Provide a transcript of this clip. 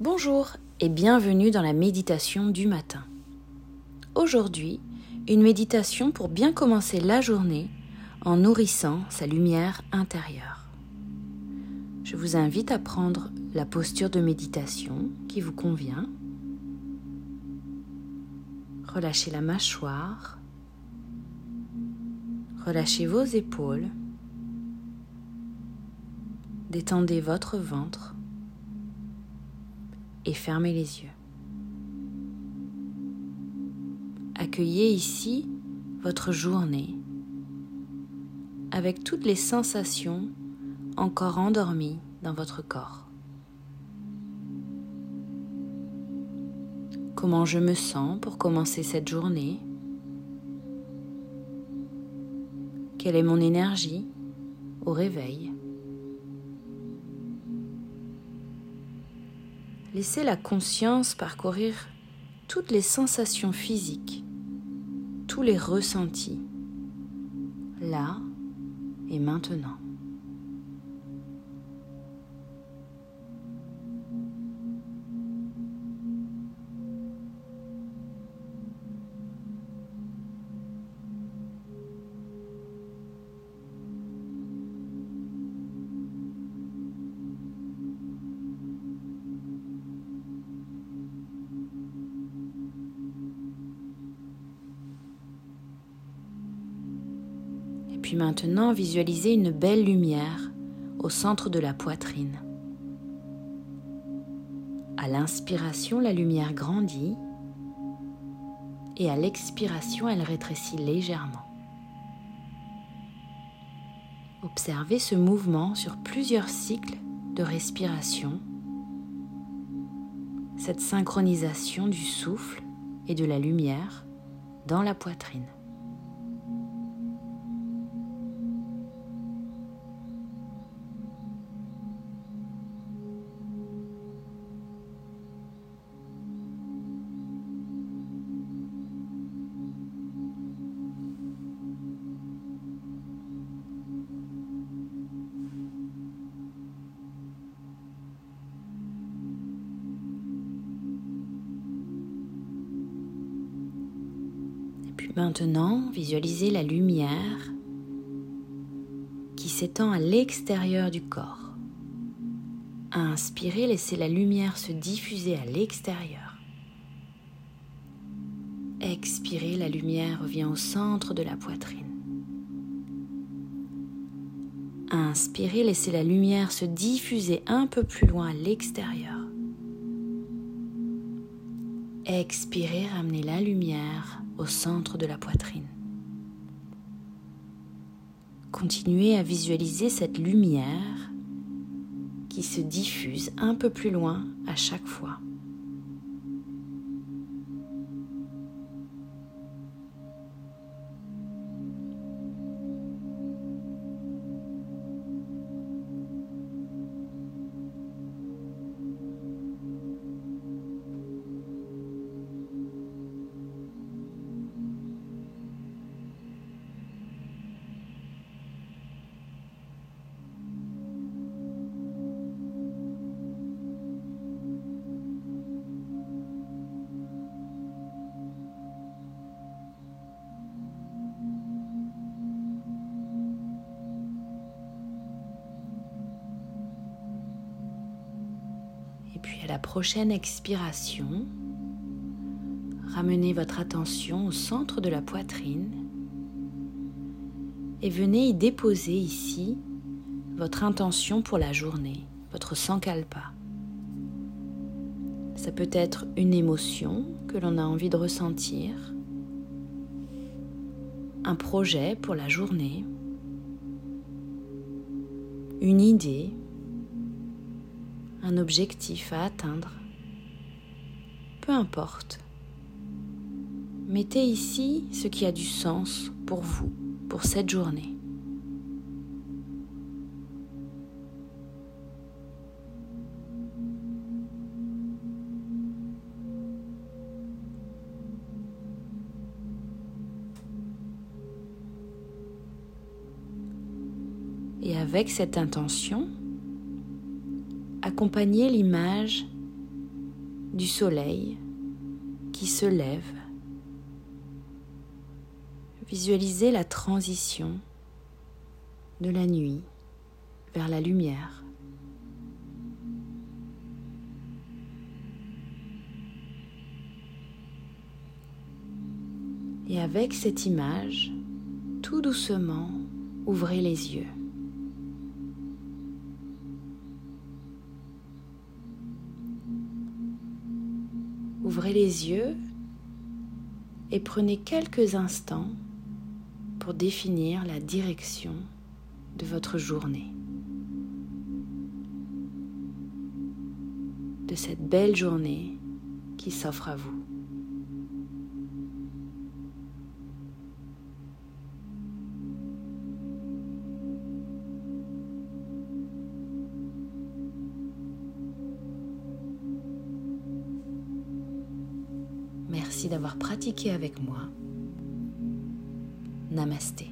Bonjour et bienvenue dans la méditation du matin. Aujourd'hui, une méditation pour bien commencer la journée en nourrissant sa lumière intérieure. Je vous invite à prendre la posture de méditation qui vous convient. Relâchez la mâchoire. Relâchez vos épaules. Détendez votre ventre et fermez les yeux. Accueillez ici votre journée avec toutes les sensations encore endormies dans votre corps. Comment je me sens pour commencer cette journée? Quelle est mon énergie au réveil? Laissez la conscience parcourir toutes les sensations physiques, tous les ressentis, là et maintenant. Puis maintenant, visualisez une belle lumière au centre de la poitrine. À l'inspiration, la lumière grandit et à l'expiration, elle rétrécit légèrement. Observez ce mouvement sur plusieurs cycles de respiration, cette synchronisation du souffle et de la lumière dans la poitrine. Maintenant, visualisez la lumière qui s'étend à l'extérieur du corps. Inspirez, laissez la lumière se diffuser à l'extérieur. Expirez, la lumière revient au centre de la poitrine. Inspirez, laissez la lumière se diffuser un peu plus loin à l'extérieur. Expirez, ramenez la lumière au centre de la poitrine. Continuez à visualiser cette lumière qui se diffuse un peu plus loin à chaque fois. Puis à la prochaine expiration, ramenez votre attention au centre de la poitrine et venez y déposer ici votre intention pour la journée, votre sankalpa. Ça peut être une émotion que l'on a envie de ressentir, un projet pour la journée, une idée un objectif à atteindre. Peu importe. Mettez ici ce qui a du sens pour vous, pour cette journée. Et avec cette intention, accompagnez l'image du soleil qui se lève. Visualisez la transition de la nuit vers la lumière. Et avec cette image, tout doucement, ouvrez les yeux. Ouvrez les yeux et prenez quelques instants pour définir la direction de votre journée. De cette belle journée qui s'offre à vous. D'avoir pratiqué avec moi. Namasté.